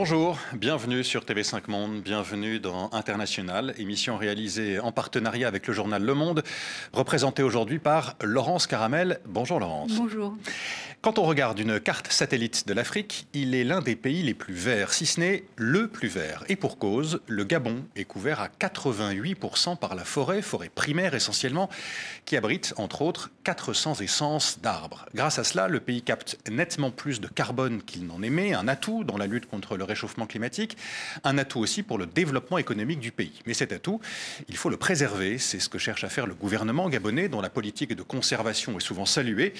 Bonjour, bienvenue sur TV5 Monde, bienvenue dans International, émission réalisée en partenariat avec le journal Le Monde, représentée aujourd'hui par Laurence Caramel. Bonjour Laurence. Bonjour. Quand on regarde une carte satellite de l'Afrique, il est l'un des pays les plus verts, si ce n'est le plus vert. Et pour cause, le Gabon est couvert à 88% par la forêt, forêt primaire essentiellement, qui abrite entre autres 400 essences d'arbres. Grâce à cela, le pays capte nettement plus de carbone qu'il n'en émet, un atout dans la lutte contre le réchauffement climatique, un atout aussi pour le développement économique du pays. Mais cet atout, il faut le préserver, c'est ce que cherche à faire le gouvernement gabonais, dont la politique de conservation est souvent saluée,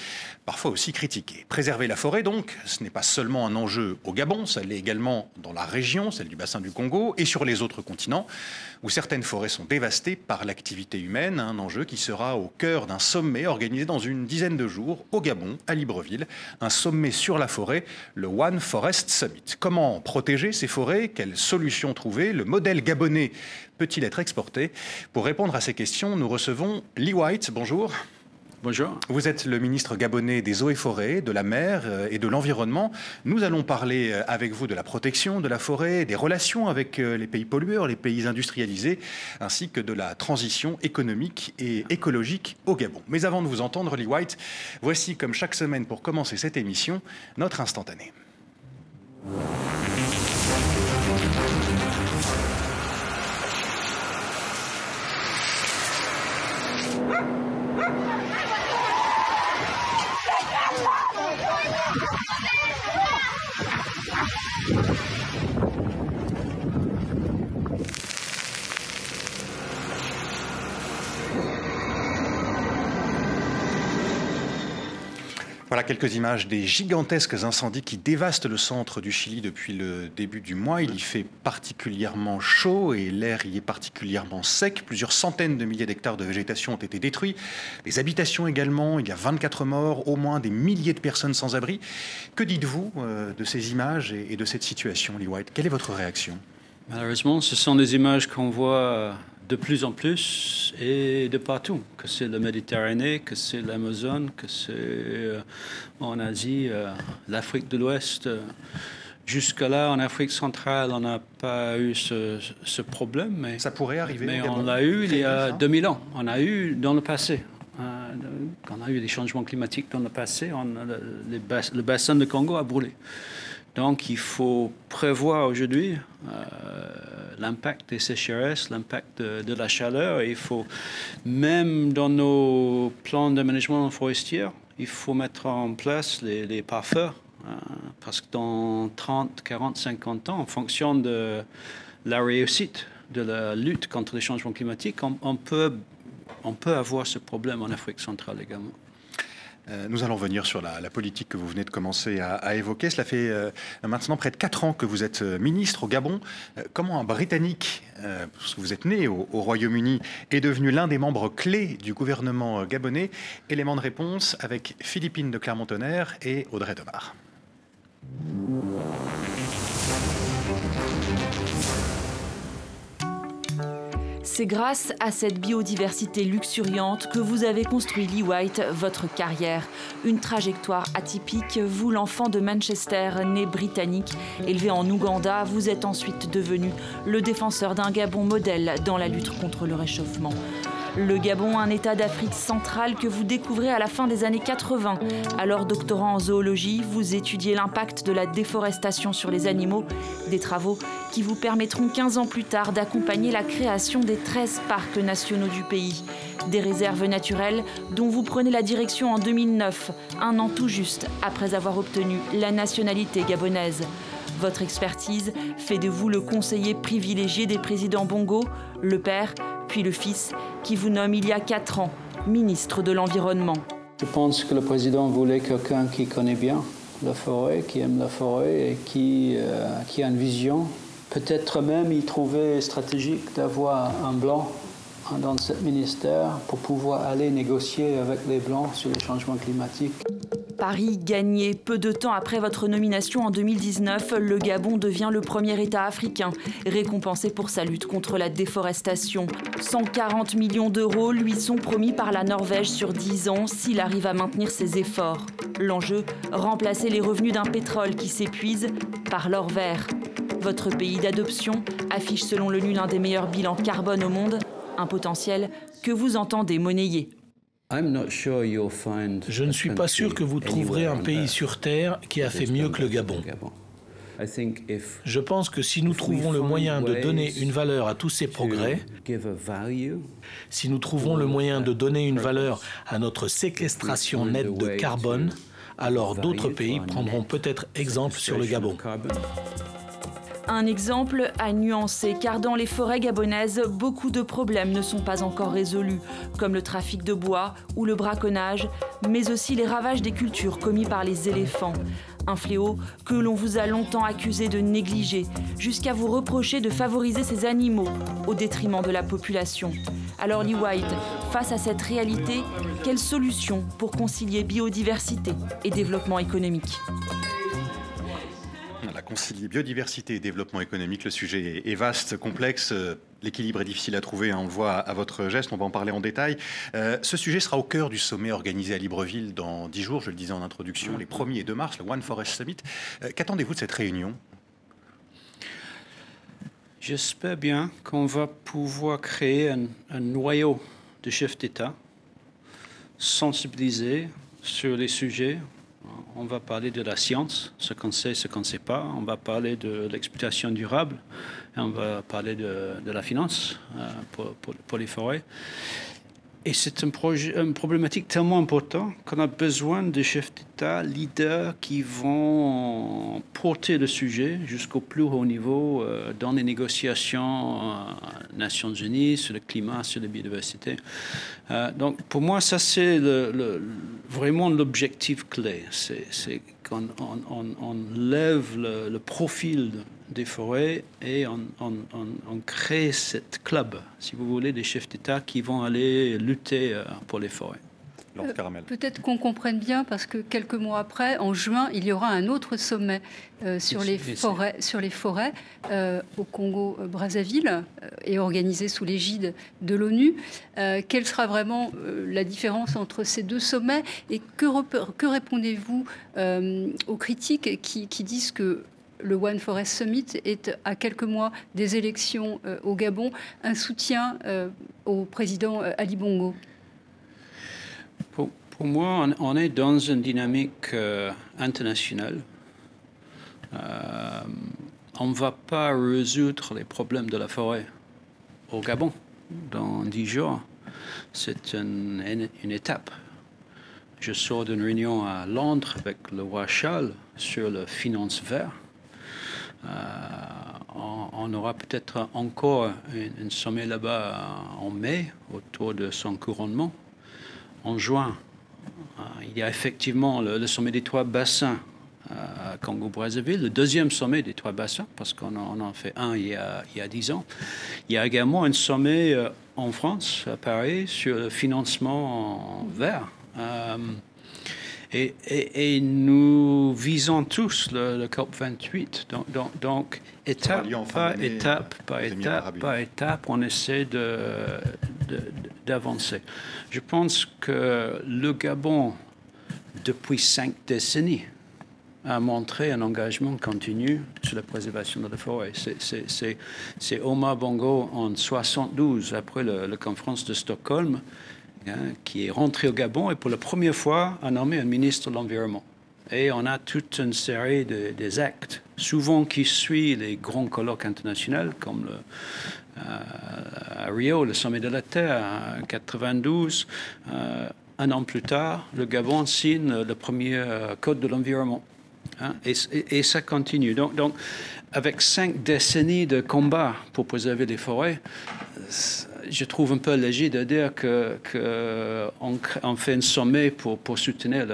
parfois aussi critiquée. Préserver la forêt, donc, ce n'est pas seulement un enjeu au Gabon, ça l'est également dans la région, celle du bassin du Congo, et sur les autres continents, où certaines forêts sont dévastées par l'activité humaine, un enjeu qui sera au cœur d'un sommet organisé dans une dizaine de jours au Gabon, à Libreville, un sommet sur la forêt, le One Forest Summit. Comment protéger ces forêts? Quelles solutions trouver? Le modèle gabonais peut-il être exporté? Pour répondre à ces questions, nous recevons Lee White. Bonjour. Bonjour. Vous êtes le ministre gabonais des eaux et forêts, de la mer euh, et de l'environnement. Nous allons parler euh, avec vous de la protection de la forêt, des relations avec euh, les pays pollueurs, les pays industrialisés, ainsi que de la transition économique et écologique au Gabon. Mais avant de vous entendre, Lee White, voici comme chaque semaine pour commencer cette émission, notre instantané. Thank you. Voilà quelques images des gigantesques incendies qui dévastent le centre du Chili depuis le début du mois. Il y fait particulièrement chaud et l'air y est particulièrement sec. Plusieurs centaines de milliers d'hectares de végétation ont été détruits. Des habitations également. Il y a 24 morts, au moins des milliers de personnes sans abri. Que dites-vous euh, de ces images et de cette situation, Lee White Quelle est votre réaction? Malheureusement, ce sont des images qu'on voit de plus en plus et de partout, que c'est la Méditerranée, que c'est l'Amazone, que c'est euh, en Asie, euh, l'Afrique de l'Ouest. Jusque-là, en Afrique centrale, on n'a pas eu ce, problème. Mais, Ça pourrait arriver. Mais on l'a eu il y a 2000 ans. On a eu dans le passé. Euh, quand on a eu des changements climatiques dans le passé, on, le bassin de Congo a brûlé. Donc, il faut prévoir aujourd'hui l'impact des sécheresses, l'impact de, la chaleur. il faut, même dans nos plans d'aménagement forestier, il faut mettre en place les, les hein, parce que dans 30, 40, 50 ans, en fonction de la réussite de la lutte contre les changements climatiques, on peut, on peut avoir ce problème en Afrique centrale également. Euh, nous allons venir sur la, politique que vous venez de commencer à, évoquer. Cela fait euh, maintenant près de quatre ans que vous êtes euh, ministre au Gabon. comment un Britannique, vous êtes né au, Royaume-Uni, est devenu l'un des membres clés du gouvernement gabonais? Élément de réponse avec Philippine de Clermont-Tonnerre et Audrey Demar. C'est grâce à cette biodiversité luxuriante que vous avez construit Lee White votre carrière. Une trajectoire atypique, vous l'enfant de Manchester, né britannique, élevé en Ouganda, vous êtes ensuite devenu le défenseur d'un Gabon modèle dans la lutte contre le réchauffement. Le Gabon, un État d'Afrique centrale que vous découvrez à la fin des années 80. Alors doctorant en zoologie, vous étudiez l'impact de la déforestation sur les animaux, des travaux qui vous permettront 15 ans plus tard d'accompagner la création des 13 parcs nationaux du pays. Des réserves naturelles dont vous prenez la direction en 2009, un an tout juste après avoir obtenu la nationalité gabonaise. Votre expertise fait de vous le conseiller privilégié des présidents Bongo, le père, puis le fils, qui vous nomme il y a quatre ans ministre de l'Environnement. Je pense que le président voulait quelqu'un qui connaît bien la forêt, qui aime la forêt et qui, euh, qui a une vision? Peut-être même il trouvait stratégique d'avoir un blanc dans ce ministère pour pouvoir aller négocier avec les blancs sur les changements climatiques. Paris gagné. Peu de temps après votre nomination en 2019, le Gabon devient le premier État africain récompensé pour sa lutte contre la déforestation. 140 millions d'euros lui sont promis par la Norvège sur 10 ans s'il arrive à maintenir ses efforts. L'enjeu, remplacer les revenus d'un pétrole qui s'épuise par l'or vert. Votre pays d'adoption affiche selon l'ONU l'un des meilleurs bilans carbone au monde, un potentiel que vous entendez monnayer. Je ne suis pas sûr que vous trouverez un pays sur Terre qui a fait mieux que le Gabon. Je pense que si nous trouvons le moyen de donner une valeur à tous ces progrès, si nous trouvons le moyen de donner une valeur à notre séquestration nette de carbone, alors d'autres pays prendront peut-être exemple sur le Gabon. Un exemple à nuancer, car dans les forêts gabonaises, beaucoup de problèmes ne sont pas encore résolus, comme le trafic de bois ou le braconnage, mais aussi les ravages des cultures commis par les éléphants. Un fléau que l'on vous a longtemps accusé de négliger, jusqu'à vous reprocher de favoriser ces animaux au détriment de la population. Alors Lee White, face à cette réalité, quelle solution pour concilier biodiversité et développement économique? Concilier biodiversité et développement économique. Le sujet est vaste, complexe. L'équilibre est difficile à trouver, hein, on le voit à votre geste, on va en parler en détail. Euh, ce sujet sera au cœur du sommet organisé à Libreville dans dix jours, je le disais en introduction, les 1er et 2 mars, le One Forest Summit. Euh, qu'attendez-vous de cette réunion? J'espère bien qu'on va pouvoir créer un, un noyau de chefs d'État sensibilisés sur les sujets on va parler de la science, ce qu'on sait, ce qu'on ne sait pas. On va parler de l'exploitation durable. On va parler de, la finance euh, pour, les forêts. Et c'est un une problématique tellement importante qu'on a besoin de chefs d'État, leaders qui vont porter le sujet jusqu'au plus haut niveau euh, dans les négociations euh, Nations Unies sur le climat, sur la biodiversité. Euh, donc pour moi, ça c'est vraiment l'objectif clé. C'est qu'on on, lève le, profil des forêts et on, crée cette club, si vous voulez, des chefs d'État qui vont aller lutter euh, pour les forêts. Euh, peut-être qu'on comprenne bien, parce que quelques mois après, en juin, il y aura un autre sommet euh, sur, les forêts, sur, les forêts, au Congo-Brazzaville et organisé sous l'égide de l'ONU. quelle sera vraiment la différence entre ces deux sommets? Et que, que répondez-vous aux critiques qui, qui disent que le One Forest Summit est à quelques mois des élections euh, au Gabon un soutien euh, au président euh, Ali Bongo pour, moi, on, est dans une dynamique internationale. on ne va pas résoudre les problèmes de la forêt au Gabon dans dix jours. C'est une, une, étape. Je sors d'une réunion à Londres avec le roi Charles sur le finance vert. Euh, on, aura peut-être encore un, sommet là-bas en mai autour de son couronnement. En juin, euh, il y a effectivement le, sommet des trois bassins à Congo-Brazzaville, le deuxième sommet des trois bassins, parce qu'on en, en, fait un il y, a, il y a dix ans. Il y a également un sommet euh, en France, à Paris, sur le financement vert. Et, nous visons tous le, COP 28. Donc, donc, étape par étape, par étape, par étape, on essaie d'avancer. De, Je pense que le Gabon, depuis cinq décennies, a montré un engagement continu sur la préservation de la forêt. C'est Omar Bongo en 72, après la conférence de Stockholm, Hein, qui est rentré au Gabon et pour la première fois a nommé un ministre de l'Environnement. Et on a toute une série de, des actes, souvent qui suivent les grands colloques internationaux, comme le, euh, à Rio, le sommet de la Terre, en 92. Euh, un an plus tard, le Gabon signe le premier euh, code de l'environnement. Hein, et, ça continue. Donc, donc, avec cinq décennies de combat pour préserver les forêts, je trouve un peu léger de dire qu'on que on fait un sommet pour, pour soutenir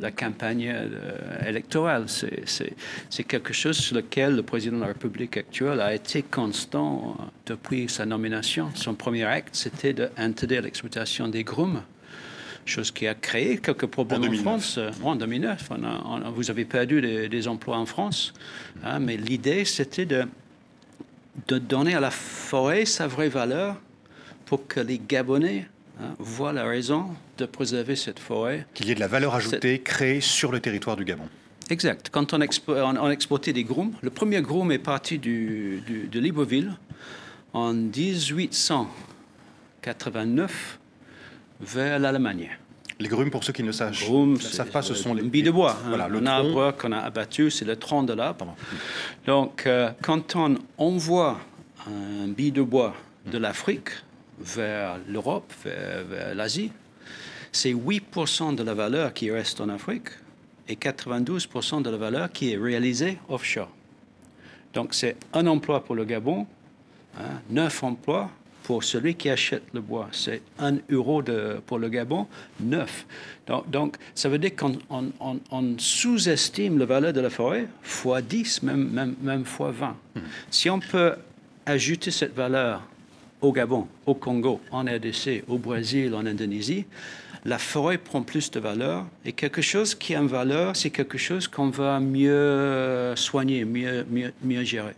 la campagne euh, électorale. C'est quelque chose sur lequel le président de la République actuelle a été constant euh, depuis sa nomination. Son premier acte, c'était d'interdire l'exploitation des grumes chose qui a créé quelques problèmes en, France. En 2009, vous avez perdu des, emplois en France, hein, mais l'idée, c'était de, de donner à la forêt sa vraie valeur pour que les Gabonais hein, voient la raison de préserver cette forêt. Qu'il y ait de la valeur ajoutée créée sur le territoire du Gabon. Exact. Quand on, on, exportait des grooms, le premier groom est parti du, de Libreville en 1889 vers l'Allemagne. Les grumes, pour ceux qui ne savent, savent pas, ce sont les billes de bois. Hein. Voilà, le arbre qu'on a abattu, c'est le tronc de l'arbre. Donc, euh, quand on envoie un bille de bois de l'Afrique vers l'Europe, vers, l'Asie, c'est 8% de la valeur qui reste en Afrique et 92% de la valeur qui est réalisée offshore. Donc, c'est un emploi pour le Gabon, hein, neuf emplois pour celui qui achète le bois. C'est un euro de, pour le Gabon, neuf. Donc, donc ça veut dire qu'on on, sous-estime la valeur de la forêt fois 10, même, même, même fois 20. Hmm. Si on peut ajouter cette valeur au Gabon, au Congo, en RDC, au Brésil, en Indonésie, la forêt prend plus de valeur. Et quelque chose qui a une valeur, c'est quelque chose qu'on va mieux soigner, mieux, mieux, mieux gérer.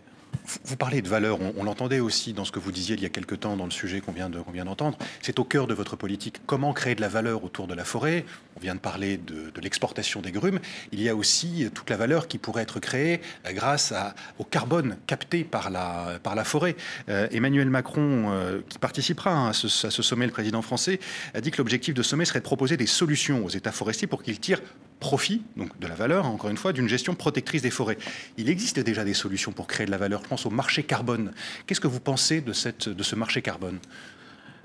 Vous parlez de valeur, on, l'entendait aussi dans ce que vous disiez il y a quelque temps dans le sujet qu'on vient d'entendre. C'est au cœur de votre politique. Comment créer de la valeur autour de la forêt? On vient de parler de, l'exportation des grumes. Il y a aussi toute la valeur qui pourrait être créée euh, grâce au carbone capté par la, forêt. Euh, Emmanuel Macron, euh, qui participera hein, à, ce, à, ce, sommet, le président français, a dit que l'objectif de sommet serait de proposer des solutions aux États forestiers pour qu'ils tirent profit, donc de la valeur, hein, encore une fois, d'une gestion protectrice des forêts. Il existe déjà des solutions pour créer de la valeur. Je pense au marché carbone. Qu'est-ce que vous pensez de, cette, de ce marché carbone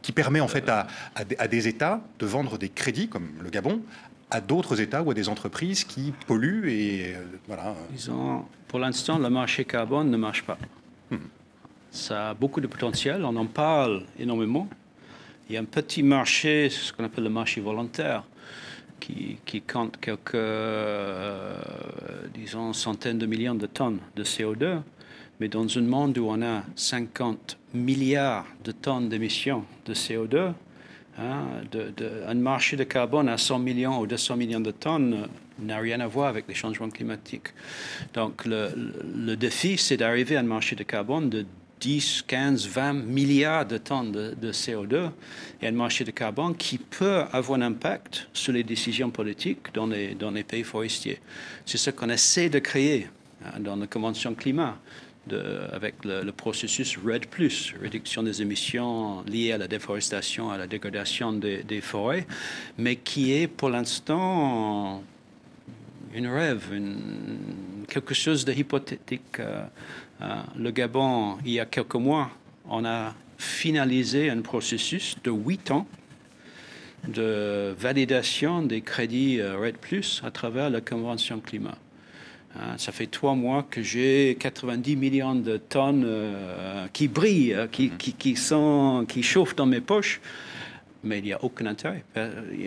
qui permet en fait à, à, des États de vendre des crédits, comme le Gabon, à d'autres États ou à des entreprises qui polluent et euh, voilà. Disons, pour l'instant, le marché carbone ne marche pas. Hmm. Ça a beaucoup de potentiel, on en parle énormément. Il y a un petit marché, ce qu'on appelle le marché volontaire, qui, compte quelques, euh, disons, centaines de millions de tonnes de CO2. Mais dans un monde où on a 50 milliards de tonnes d'émissions de CO2, hein, un marché de carbone à 100 millions ou 200 millions de tonnes n'a rien à voir avec les changements climatiques. Donc le, le défi, c'est d'arriver à un marché de carbone de 10, 15, 20 milliards de tonnes de, CO2 et un marché de carbone qui peut avoir un impact sur les décisions politiques dans les, pays forestiers. C'est ce qu'on essaie de créer hein, dans la Convention climat. Avec le, processus RED, réduction des émissions liées à la déforestation, à la dégradation des, forêts, mais qui est pour l'instant une rêve, quelque chose de hypothétique. Euh, le Gabon, il y a quelques mois, on a finalisé un processus de huit ans de validation des crédits euh, RED Plus à travers la Convention climat. Euh, ça fait trois mois que j'ai 90 millions de tonnes qui brillent, qui, qui, qui, sont, qui chauffent dans mes poches mais il n'y a aucun intérêt.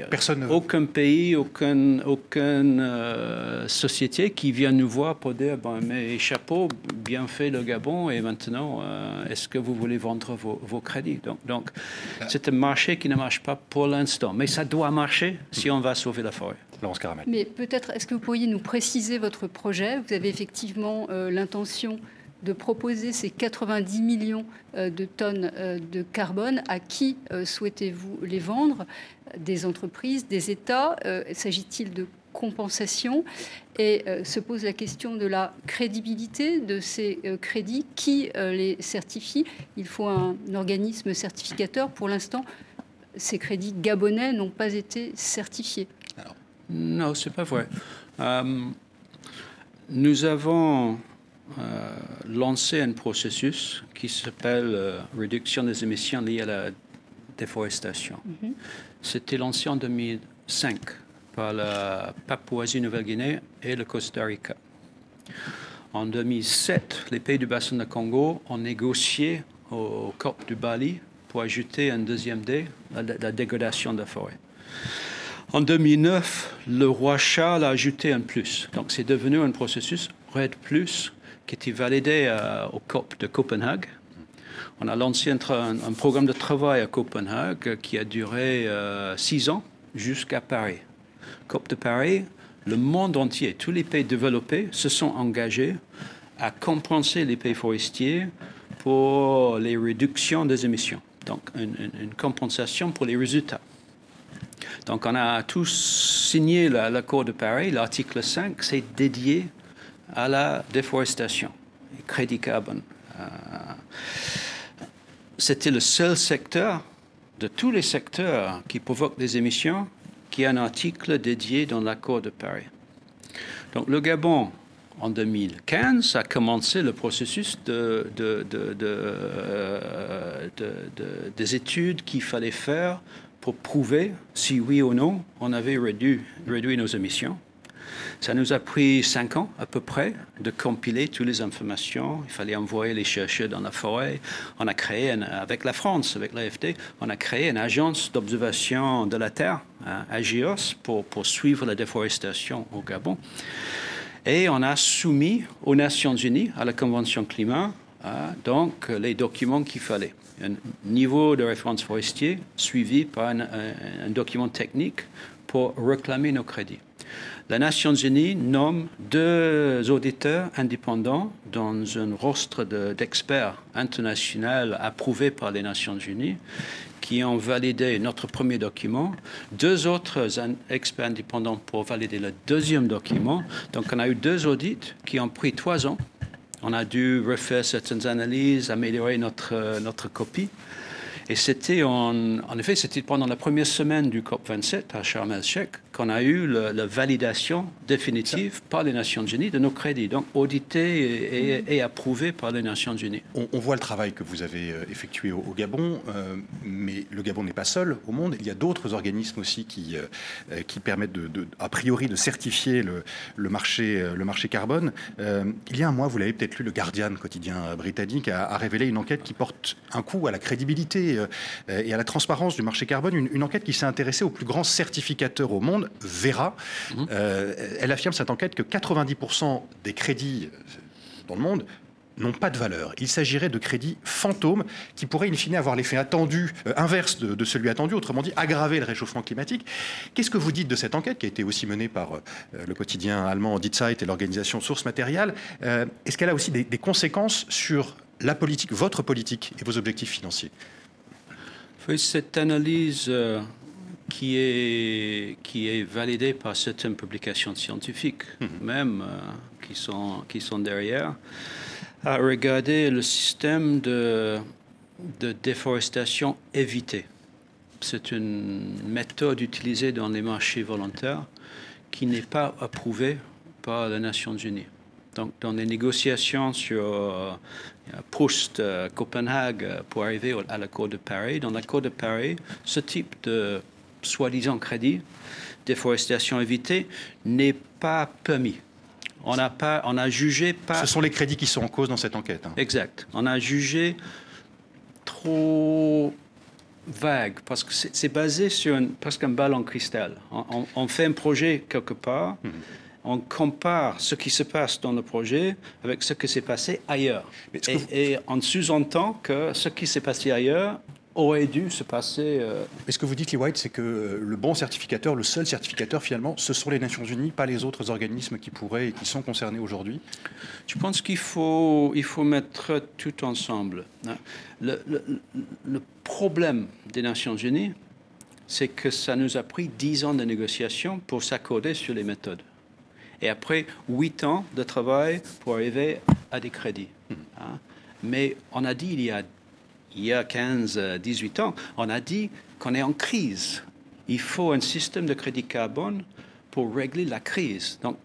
Personne Aucun pays, aucune, aucune euh, société qui vient nous voir pour dire bon, mais chapeau, bien fait le Gabon, et maintenant, euh, est-ce que vous voulez vendre vos, crédits? Donc, donc euh. c'est un marché qui ne marche pas pour l'instant, mais ça doit marcher si on va sauver la forêt. Laurence Caramel. Mais peut-être, est-ce que vous pourriez nous préciser votre projet? Vous avez effectivement l'intention de proposer ces 90 millions euh, de tonnes euh, de carbone. À qui euh, souhaitez-vous les vendre? Des entreprises, des États S'agit-il de compensation? Et se pose la question de la crédibilité de ces crédits. Qui les certifie? Il faut un, organisme certificateur. Pour l'instant, ces crédits gabonais n'ont pas été certifiés. non, c'est pas vrai. nous avons euh, lancé un processus qui s'appelle euh, réduction des émissions liées à la déforestation. Mhm. C'était lancé en 2005 par la Papouasie-Nouvelle-Guinée et le Costa Rica. En 2007, les pays du bassin de Congo ont négocié au COP du Bali pour ajouter un deuxième D, la, la dégradation de la forêt. En 2009, le roi Charles a ajouté un plus. Donc c'est devenu un processus RED plus qui était validé euh, au COP de Copenhague. On a lancé un, programme de travail à Copenhague qui a duré euh, six ans jusqu'à Paris. COP de Paris, le monde entier, tous les pays développés se sont engagés à compenser les pays forestiers pour les réductions des émissions. Donc, une, une compensation pour les résultats. Donc on a tous signé l'accord de Paris. L'article 5, c'est dédié à la déforestation, crédit carbone. Euh, c'était le seul secteur de tous les secteurs qui provoquent des émissions qui a un article dédié dans l'accord de Paris. Donc le Gabon, en 2015, a commencé le processus de, euh, des études qu'il fallait faire pour prouver si oui ou non on avait réduit nos émissions. Ça nous a pris cinq ans à peu près de compiler toutes les informations. Il fallait envoyer les chercheurs dans la forêt. On a créé, avec la France, avec l'AFD, on a créé une agence d'observation de la Terre, hein, AGIOS, pour, suivre la déforestation au Gabon. Et on a soumis aux Nations Unies, à la Convention climat, hein, donc les documents qu'il fallait. Un niveau de référence forestier suivi par un, un document technique pour réclamer nos crédits. Les Nations Unies nomme deux auditeurs indépendants dans un rostre d'experts internationaux approuvés par les Nations Unies qui ont validé notre premier document, deux autres experts indépendants pour valider le deuxième document. Donc on a eu deux audits qui ont pris trois ans. On a dû refaire certaines analyses, améliorer notre, notre copie. Et c'était en, en effet, c'était pendant la première semaine du COP27 à Sharm el-Sheikh qu'on a eu la validation définitive par les Nations Unies de nos crédits, donc audité et, approuvé par les Nations Unies. On, voit le travail que vous avez euh, effectué au, Gabon, euh, mais le Gabon n'est pas seul au monde. Il y a d'autres organismes aussi qui, euh, qui permettent, de, a priori, de certifier le, le marché, le marché carbone. il y a un mois, vous l'avez peut-être lu, le Guardian, quotidien britannique, a, révélé une enquête qui porte un coup à la crédibilité et à la transparence du marché carbone, une, une enquête qui s'est intéressée aux plus grands certificateurs au monde Vera. Mhm. Euh, elle affirme cette enquête que 90% des crédits euh, dans le monde n'ont pas de valeur. Il s'agirait de crédits fantômes qui pourraient in fine avoir l'effet attendu, euh, inverse de, celui attendu, autrement dit aggraver le réchauffement climatique. Qu'est-ce que vous dites de cette enquête qui a été aussi menée par le quotidien allemand Die Zeit et l'organisation Source Matérielle Est-ce qu'elle a aussi des, des, conséquences sur la politique, votre politique et vos objectifs financiers? Cette analyse qui est, qui est validé par certaines publications scientifiques, mhm. même euh, qui, sont, qui sont derrière, à regarder le système de, de déforestation évitée. C'est une méthode utilisée dans les marchés volontaires qui n'est pas approuvée par les Nations Unies. Donc, dans les négociations sur euh, Proust, euh, Copenhague, pour arriver à l'accord de Paris, dans l'accord de Paris, ce type de soi-disant crédit, déforestation évitée, n'est pas permis. On n'a pas, on a jugé pas. Ce sont les crédits qui sont en cause dans cette enquête. Hein. Exact. On a jugé trop vague parce que c'est basé sur une, presque un ballon cristal. On, fait un projet quelque part. Mhm. on compare ce qui se passe dans le projet avec ce qui s'est passé ailleurs. Et, et, on sous-entend que ce qui s'est passé ailleurs aurait dû se passer. Euh... Mais ce que vous dites, Lee White, c'est que euh, le bon certificateur, le seul certificateur finalement, ce sont les Nations Unies, pas les autres organismes qui pourraient et qui sont concernés aujourd'hui Je pense qu'il faut, il faut mettre tout ensemble. Hein. Le, le, problème des Nations Unies, c'est que ça nous a pris dix ans de négociations pour s'accorder sur les méthodes. Et après huit ans de travail pour arriver à des crédits. Mmh. Hein. Mais on a dit il y a il y a 15, 18 ans, on a dit qu'on est en crise. Il faut un système de crédit carbone pour régler la crise. Donc,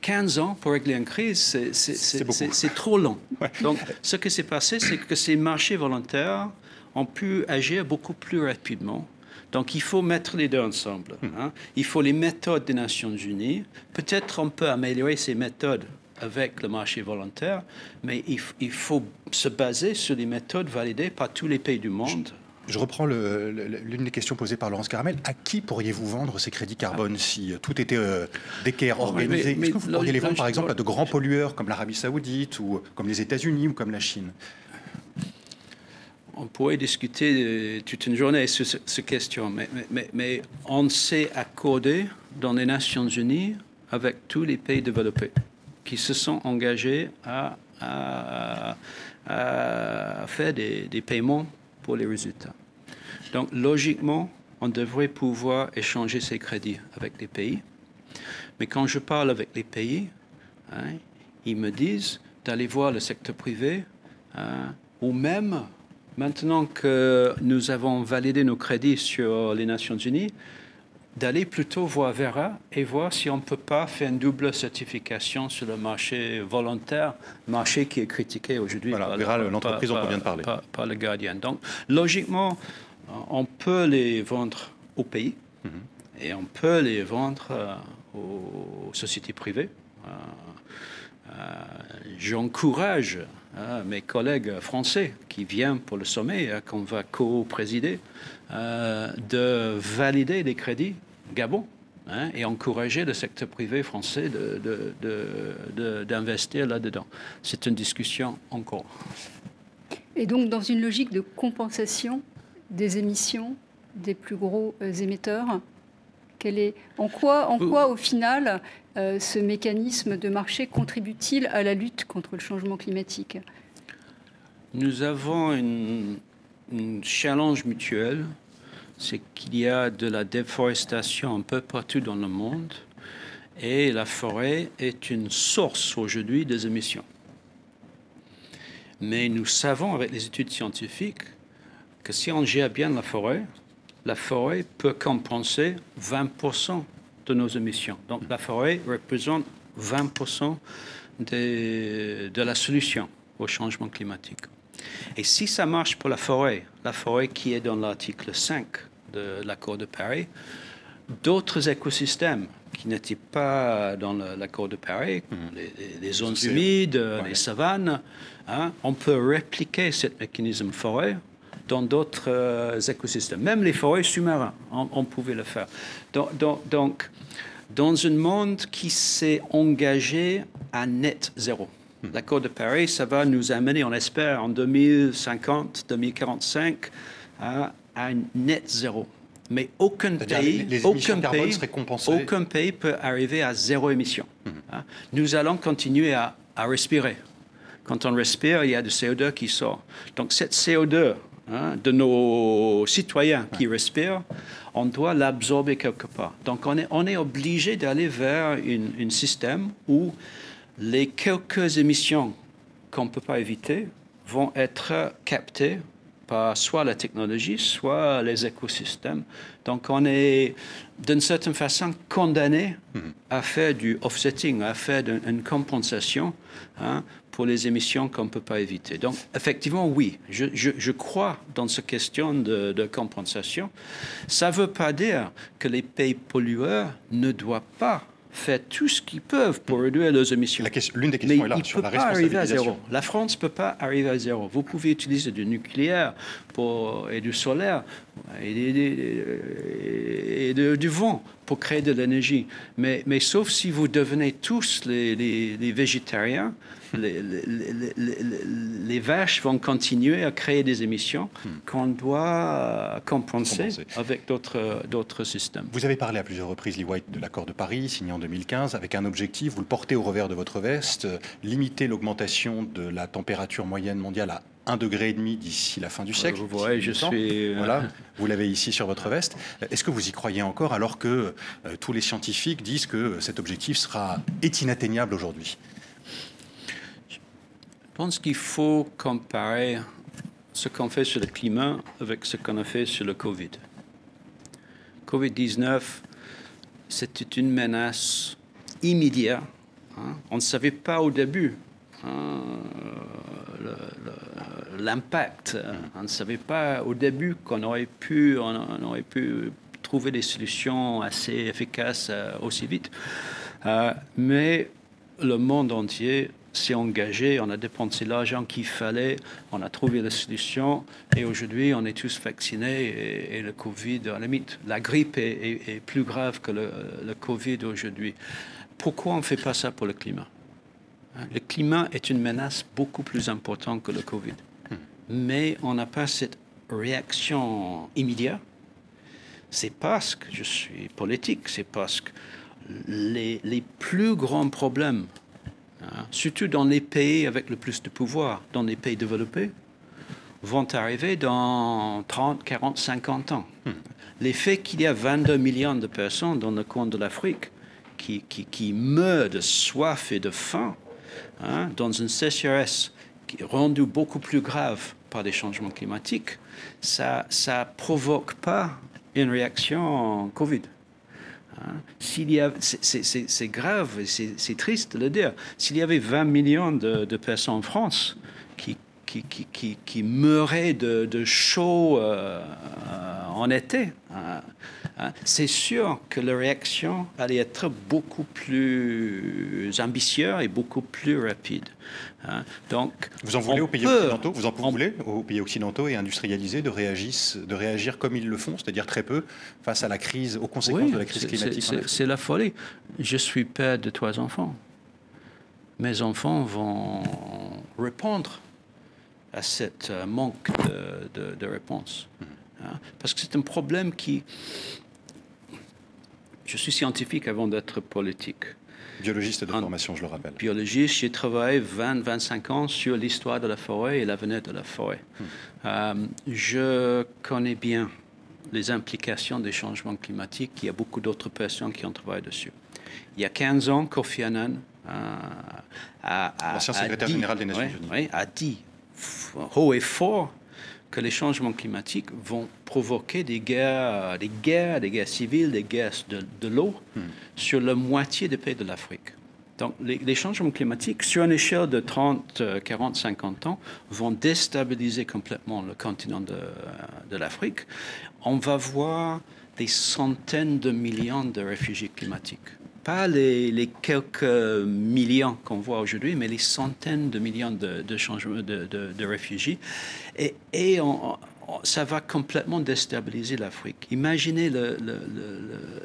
15 ans pour régler une crise, c'est trop long. Donc, ce qui s'est passé, c'est que ces marchés volontaires ont pu agir beaucoup plus rapidement. Donc, il faut mettre les deux ensemble. Hmm. Hein. Il faut les méthodes des Nations Unies. Peut-être on peut améliorer ces méthodes avec le marché volontaire, mais il, faut se baser sur des méthodes validées par tous les pays du monde. Je reprends l'une des questions posées par Laurence Caramel. À qui pourriez-vous vendre ces crédits carbone si euh, tout était euh, d'équerre organisé? Est-ce que vous pourriez les vendre, par exemple, à de grands pollueurs comme l'Arabie saoudite ou comme les États-Unis ou comme la Chine? On pourrait discuter euh, toute une journée sur cette question, mais, mais, mais, on s'est accordé dans les Nations Unies avec tous les pays développés qui se sont engagés à, faire des, paiements pour les résultats. Donc, logiquement, on devrait pouvoir échanger ces crédits avec les pays. Mais quand je parle avec les pays, hein, ils me disent d'aller voir le secteur privé, hein, ou même maintenant que nous avons validé nos crédits sur les Nations Unies, d'aller plutôt voir Vera et voir si on ne peut pas faire une double certification sur le marché volontaire, marché qui est critiqué aujourd'hui voilà, par, l'entreprise dont on vient de parler. Par, le gardien. Donc, logiquement, on peut les vendre au pays mhm. et on peut les vendre euh, aux sociétés privées. Euh, euh, j'encourage mes collègues français qui viennent pour le sommet, qu'on va co-présider, de valider les crédits Gabon hein, et encourager le secteur privé français d'investir de, là-dedans. C'est une discussion encore. Et donc, dans une logique de compensation des émissions des plus gros euh, émetteurs, est, en, quoi, en quoi, au final, euh, ce mécanisme de marché contribue-t-il à la lutte contre le changement climatique? Nous avons une, challenge mutuelle c'est qu'il y a de la déforestation un peu partout dans le monde et la forêt est une source aujourd'hui des émissions. Mais nous savons avec les études scientifiques que si on gère bien la forêt, la forêt peut compenser 20% de nos émissions. Donc la forêt représente 20% de, de la solution au changement climatique. Et si ça marche pour la forêt, la forêt qui est dans l'article 5 de l'accord de Paris, d'autres écosystèmes qui n'étaient pas dans l'accord de Paris, mhm. les, zones humides, les savanes, hein, on peut répliquer ce mécanisme forêt dans d'autres euh, écosystèmes. Même les forêts sous-marins, on, pouvait le faire. Donc, donc dans un monde qui s'est engagé à net zéro. Mhm. L'accord de Paris, ça va nous amener, on espère, en 2050, 2045, à à net zéro. Mais aucun pays, aucun, pays, aucun pays peut arriver à zéro émission. Mhm. Hein? Nous allons continuer à, respirer. Quand on respire, il y a du CO2 qui sort. Donc cette CO2 hein, de nos citoyens qui respirent, on doit l'absorber quelque part. Donc on est, on est obligé d'aller vers un système où les quelques émissions qu'on ne peut pas éviter vont être captées par soit la technologie, soit les écosystèmes. Donc on est d'une certaine façon condamné mhm. à faire du offsetting, à faire une compensation hein, pour les émissions qu'on ne peut pas éviter. Donc effectivement, oui, je, je, crois dans cette question de, de compensation. Ça ne veut pas dire que les pays pollueurs ne doivent pas fait tout ce qu'ils peuvent pour réduire leurs émissions. L'une des questions est là, sur la responsabilisation. Arriver à zéro. La France ne peut pas arriver à zéro. Vous pouvez utiliser du nucléaire pour, et du solaire et, et, du vent pour créer de l'énergie. Mais, mais sauf si vous devenez tous les, les végétariens, les, vaches vont continuer à créer des émissions hmm. qu'on doit compenser, avec d'autres systèmes. Vous avez parlé à plusieurs reprises, Lee White, de l'accord de Paris, signé en 2015, avec un objectif, vous le portez au revers de votre veste, limiter l'augmentation de la température moyenne mondiale à 1,5 degré d'ici la fin du siècle. Vous voyez, je suis... Euh, voilà, vous l'avez ici sur votre veste. Est-ce que vous y croyez encore alors que euh, tous les scientifiques disent que cet objectif sera, est inatteignable aujourd'hui? Je pense qu'il faut comparer ce qu'on fait sur le climat avec ce qu'on a fait sur le Covid. Covid-19, c'était une menace immédiate. Hein. On ne savait pas au début l'impact. On ne savait pas au début qu'on aurait pu, trouver des solutions assez efficaces euh, aussi vite. Euh, mais le monde entier s'est engagé, on a dépensé l'argent qu'il fallait, on a trouvé la solution et aujourd'hui on est tous vaccinés et, le Covid, à la limite, la grippe est, plus grave que le, Covid aujourd'hui. Pourquoi on ne fait pas ça pour le climat? hein? Le climat est une menace beaucoup plus importante que le Covid. Mais on n'a pas cette réaction immédiate. C'est parce que je suis politique, c'est parce que les, les plus grands problèmes Hein. surtout dans les pays avec le plus de pouvoir, dans les pays développés, vont arriver dans 30, 40, 50 ans. Hmm. L'effet qu'il y a 22 millions de personnes dans le coin de l'Afrique qui, qui, meurent de soif et de faim, hein, dans une sécheresse rendue beaucoup plus grave par des changements climatiques, ça ne provoque pas une réaction Covid. Hein. C'est grave, c'est triste de le dire. S'il y avait 20 millions de, personnes en France qui, qui, qui, qui, meuraient de, de chaud euh, en été, hein, hein, c'est sûr que la réaction allait être beaucoup plus ambitieuse et beaucoup plus rapide. Donc, vous en voulez aux pays occidentaux Vous en voulez aux pays occidentaux et industrialisés de, de réagir comme ils le font, c'est-à-dire très peu face à la crise, aux conséquences de la crise climatique C'est la folie. Je suis père de trois enfants. Mes enfants vont répondre à cette euh, manque de, de, réponse. Mhm. Hein? Parce que c'est un problème qui... Je suis scientifique avant d'être politique. Biologiste de formation, je le rappelle. Biologiste, j'ai travaillé 20-25 ans sur l'histoire de la forêt et l'avenir de la forêt. Mhm. Euh, je connais bien les implications des changements climatiques. Il y a beaucoup d'autres personnes qui ont travaillé dessus. Il y a 15 ans, Kofi Annan euh, a, a, secrétaire général des Nations Unies, a dit haut et fort que les changements climatiques vont provoquer des guerres, des guerres, des guerres civiles, des guerres de, l'eau hmm. sur la moitié des pays de l'Afrique. Donc, les, changements climatiques, sur une échelle de 30, 40, 50 ans, vont déstabiliser complètement le continent de, de l'Afrique. On va voir des centaines de millions de réfugiés climatiques pas les, quelques millions qu'on voit aujourd'hui, mais les centaines de millions de, de, réfugiés. Et, et ça va complètement déstabiliser l'Afrique. Imaginez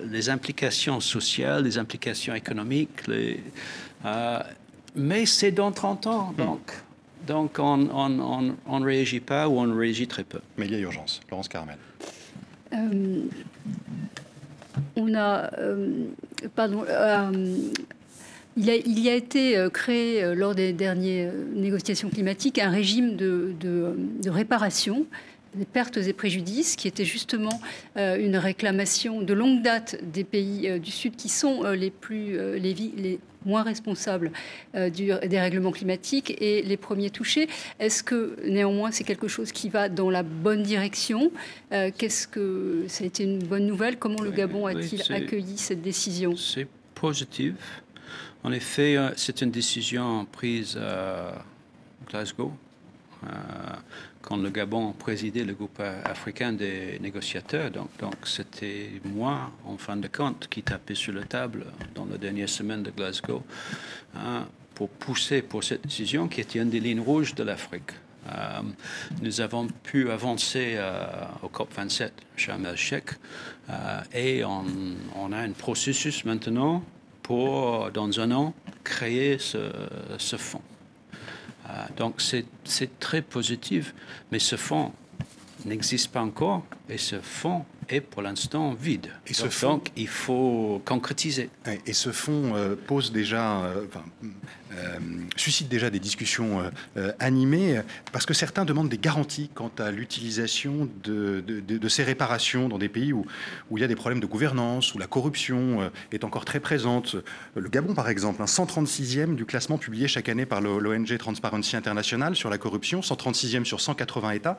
les implications sociales, les implications économiques. Euh, mais c'est dans 30 ans, hmm. donc. Donc on ne réagit pas ou on réagit très peu. Mais il y a urgence. Laurence Carmel. Euh, on a, euh, pardon, euh, il, a, y a été euh, créé lors des dernières négociations climatiques un régime de, réparation des pertes et préjudices, qui était justement une réclamation de longue date des pays du Sud, qui sont les plus les moins responsables euh, du dérèglement climatique et les premiers touchés. Est-ce que néanmoins c'est quelque chose qui va dans la bonne direction? Euh, Qu'est-ce que ça a été une bonne nouvelle? Comment le Gabon a-t-il accueilli cette décision? C'est positif. En effet, euh, c'est une décision prise à Glasgow quand le Gabon présidait le groupe africain des négociateurs. Donc, c'était moi, en fin de compte, qui tapais sur la table dans la dernière semaine de Glasgow hein, pour pousser pour cette décision qui était une des lignes rouges de l'Afrique. Euh, nous avons pu avancer euh, au COP27 Sharm el-Sheikh euh, et on, on, a un processus maintenant pour, dans un an, créer ce, ce fonds. Euh, donc c'est très positif, mais ce fonds n'existe pas encore et ce fonds est pour l'instant vide. Et ce donc, il faut concrétiser. Et ce fonds euh, pose déjà, euh, euh, suscite déjà des discussions animées, parce que certains demandent des garanties quant à l'utilisation de, ces réparations dans des pays où, où il y a des problèmes de gouvernance, où la corruption est encore très présente. Le Gabon, par exemple, un 136e du classement publié chaque année par l'ONG Transparency International sur la corruption, 136e sur 180 États.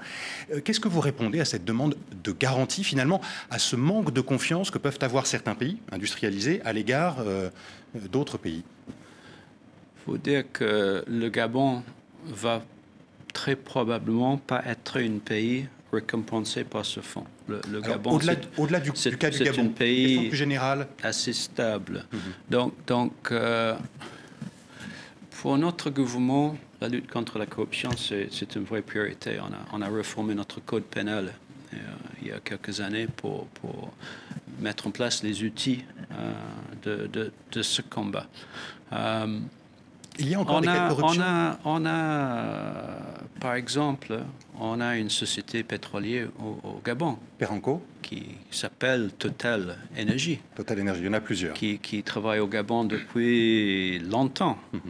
Qu'est-ce que vous répondez à cette demande de garantie, finalement, à ce manque de confiance que peuvent avoir certains pays industrialisés à l'égard d'autres pays faut dire que le Gabon va très probablement pas être un pays récompensé par ce fonds. Le, Gabon, au-delà, au-delà du, du, cas du Gabon, un pays plus général, assez stable. Mhm. Donc, donc euh, pour notre gouvernement, la lutte contre la corruption, c'est, c'est une vraie priorité. On a, on a reformé notre code pénal euh, il y a quelques années pour, pour mettre en place les outils euh, de, de, de, ce combat. Il y a encore on des a, cas de corruption on a, on a, par exemple, on a une société pétrolière au, Gabon. Qui s'appelle Total Energy. Total Energy, il y en a plusieurs. Qui, qui travaille au Gabon depuis longtemps. Mhm.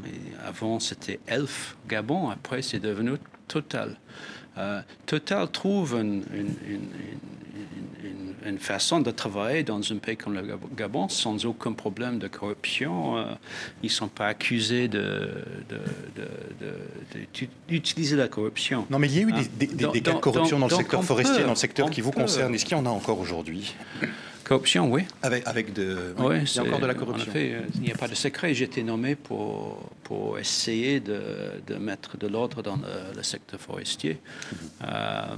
avant, c'était Elf Gabon. Après, c'est devenu Total. Total trouve une, une, façon de travailler dans un pays comme le Gabon sans aucun problème de corruption. Euh, ils ne sont pas accusés d'utiliser de, la corruption. Non, mais il y a eu des, hein? cas de corruption dans le secteur forestier, dans le secteur qui vous concerne. Est-ce qu'il y en a encore aujourd'hui? Corruption, oui. Avec, avec de, il y a encore de la corruption. En effet, il n'y a pas de secret. J'ai été nommé pour, pour essayer de, de mettre de l'ordre dans le, secteur forestier. Mhm. Euh,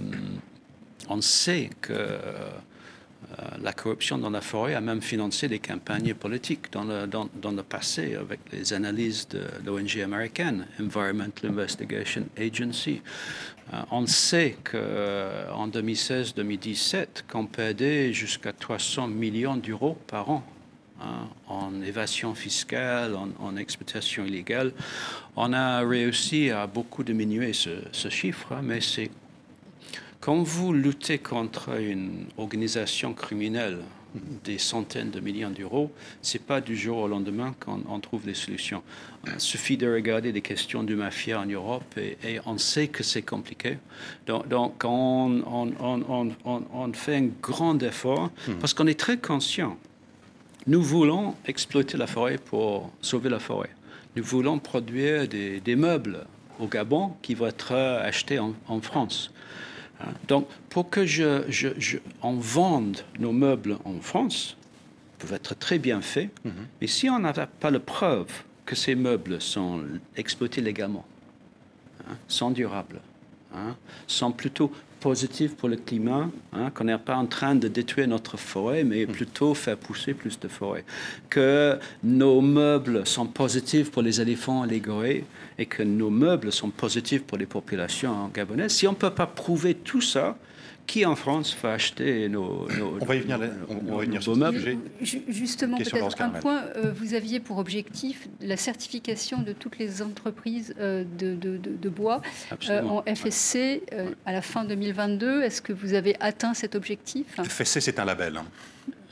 on sait que euh, la corruption dans la forêt a même financé des campagnes politiques dans le, dans, dans le passé avec les analyses de l'ONG américaine, Environmental Investigation Agency. Euh, on sait qu'en 2016-2017, qu'on perdait jusqu'à 300 millions d'euros par an hein, en évasion fiscale, en, exploitation illégale. On a réussi à beaucoup diminuer ce, chiffre, hein, mais c'est quand vous luttez contre une organisation criminelle des centaines de millions d'euros, c'est pas du jour au lendemain qu'on trouve des solutions. Il suffit de regarder des questions du mafia en Europe et, on sait que c'est compliqué. Donc, donc on, on, on, fait un grand effort hmm. parce qu'on est très conscient. Nous voulons exploiter la forêt pour sauver la forêt. Nous voulons produire des, des meubles au Gabon qui vont être achetés en, en France. Hein? Donc, pour que je, je, on vende nos meubles en France, peuvent être très bien faits, mhm. mais si on n'a pas la preuve que ces meubles sont exploités légalement, hein, sont durables, hein, sont plutôt positif pour le climat, hein, qu'on n'est pas en train de détruire notre forêt, mais hmm. plutôt faire pousser plus de forêts. Que nos meubles sont positifs pour les éléphants et les gorilles, et que nos meubles sont positifs pour les populations gabonaises. Si on ne peut pas prouver tout ça, qui en France va acheter nos, on va y venir, on, va y venir sur meubles Justement, peut-être un point, euh, vous aviez pour objectif la certification de toutes les entreprises euh, de, de, de, bois euh, en FSC à la fin 2022. Est-ce que vous avez atteint cet objectif? FSC, c'est un label. Hein.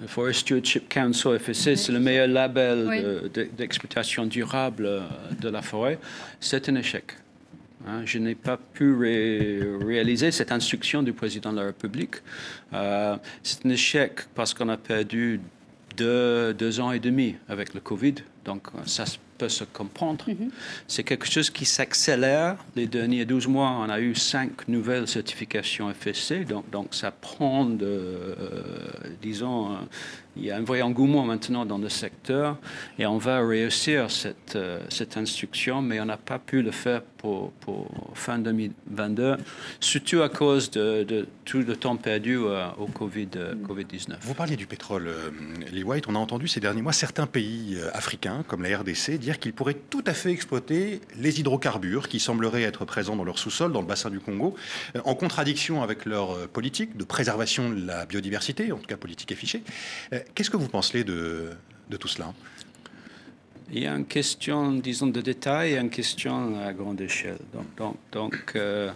Forest Stewardship Council, FSC, c'est le meilleur label d'exploitation durable de la forêt. C'est un échec. Hein, je n'ai pas pu réaliser cette instruction du président de la République. Euh, c'est un échec parce qu'on a perdu deux, deux, ans et demi avec le Covid. Donc, ça peut se comprendre. Mm-hmm. C'est quelque chose qui s'accélère. Les derniers 12 mois, on a eu cinq nouvelles certifications FSC. Donc, donc ça prend, de, euh, disons, il y a un vrai engouement maintenant dans le secteur et on va réussir cette, euh, cette instruction, mais on n'a pas pu le faire pour, pour, fin 2022, surtout à cause de, tout le temps perdu euh, au COVID, euh, Covid-19. Vous parliez du pétrole, Lee White. On a entendu ces derniers mois certains pays africains, comme la RDC, dire qu'ils pourraient tout à fait exploiter les hydrocarbures qui sembleraient être présents dans leur sous-sol, dans le bassin du Congo, en contradiction avec leur politique de préservation de la biodiversité, en tout cas politique affichée. Qu'est-ce que vous pensez de, tout cela? Il y a une question, disons, de détail et une question à grande échelle. Donc, donc, euh,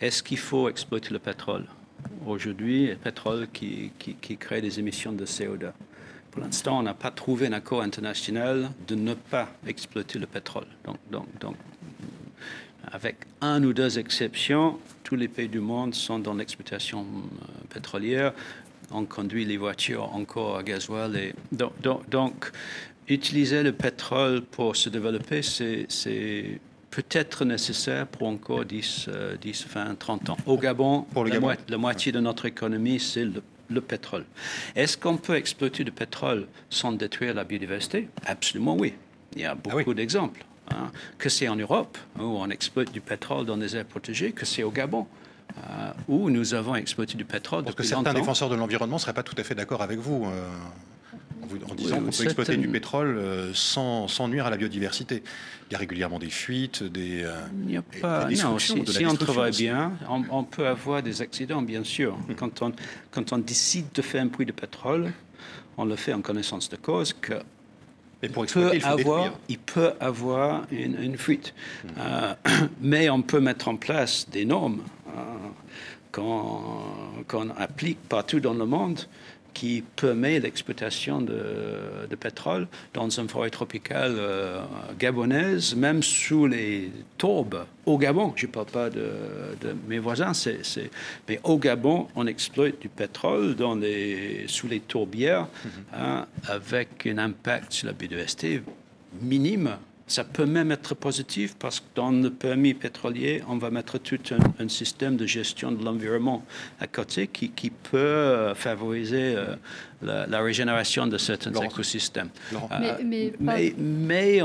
est-ce qu'il faut exploiter le pétrole? Aujourd'hui, le pétrole qui, crée des émissions de CO2. Pour l'instant, on n'a pas trouvé un accord international de ne pas exploiter le pétrole. Donc, donc, donc, avec un ou deux exceptions, tous les pays du monde sont dans l'exploitation euh, pétrolière on conduit les voitures encore à gasoil. Et donc, donc, utiliser le pétrole pour se développer, c'est peut-être nécessaire pour encore 10, 10, 20, 30 ans. Au Gabon, pour la, moitié de notre économie, c'est le, pétrole. Est-ce qu'on peut exploiter du pétrole sans détruire la biodiversité? Absolument oui. Il y a ah beaucoup d'exemples. Hein. Que c'est en Europe, où on exploite du pétrole dans des aires protégées, que c'est au Gabon. Euh, où nous avons exploité du pétrole. Parce que certains défenseurs de l'environnement ne seraient pas tout à fait d'accord avec vous. Euh, en disant qu'on peut exploiter du pétrole euh, sans, sans, nuire à la biodiversité. Il y a régulièrement des fuites, des. Il n'y a pas. non, si, si on travaille bien, on, peut avoir des accidents, bien sûr. Hmm. Quand, on, quand on décide de faire un puits de pétrole, on le fait en connaissance de cause que mais pour exploiter, il, avoir, il peut avoir une, fuite. Hmm. mais on peut mettre en place des normes qu'on applique partout dans le monde qui permet l'exploitation de, pétrole dans une forêt tropicale euh, gabonaise, même sous les tourbes au Gabon. Je ne parle pas de, mes voisins, mais au Gabon, on exploite du pétrole dans les, sous les tourbières mhm. hein, avec un impact sur la biodiversité minime ça peut même être positif parce que dans le permis pétrolier, on va mettre tout un, système de gestion de l'environnement à côté qui, peut euh, favoriser euh, la, régénération de certains écosystèmes. Euh, mais, mais,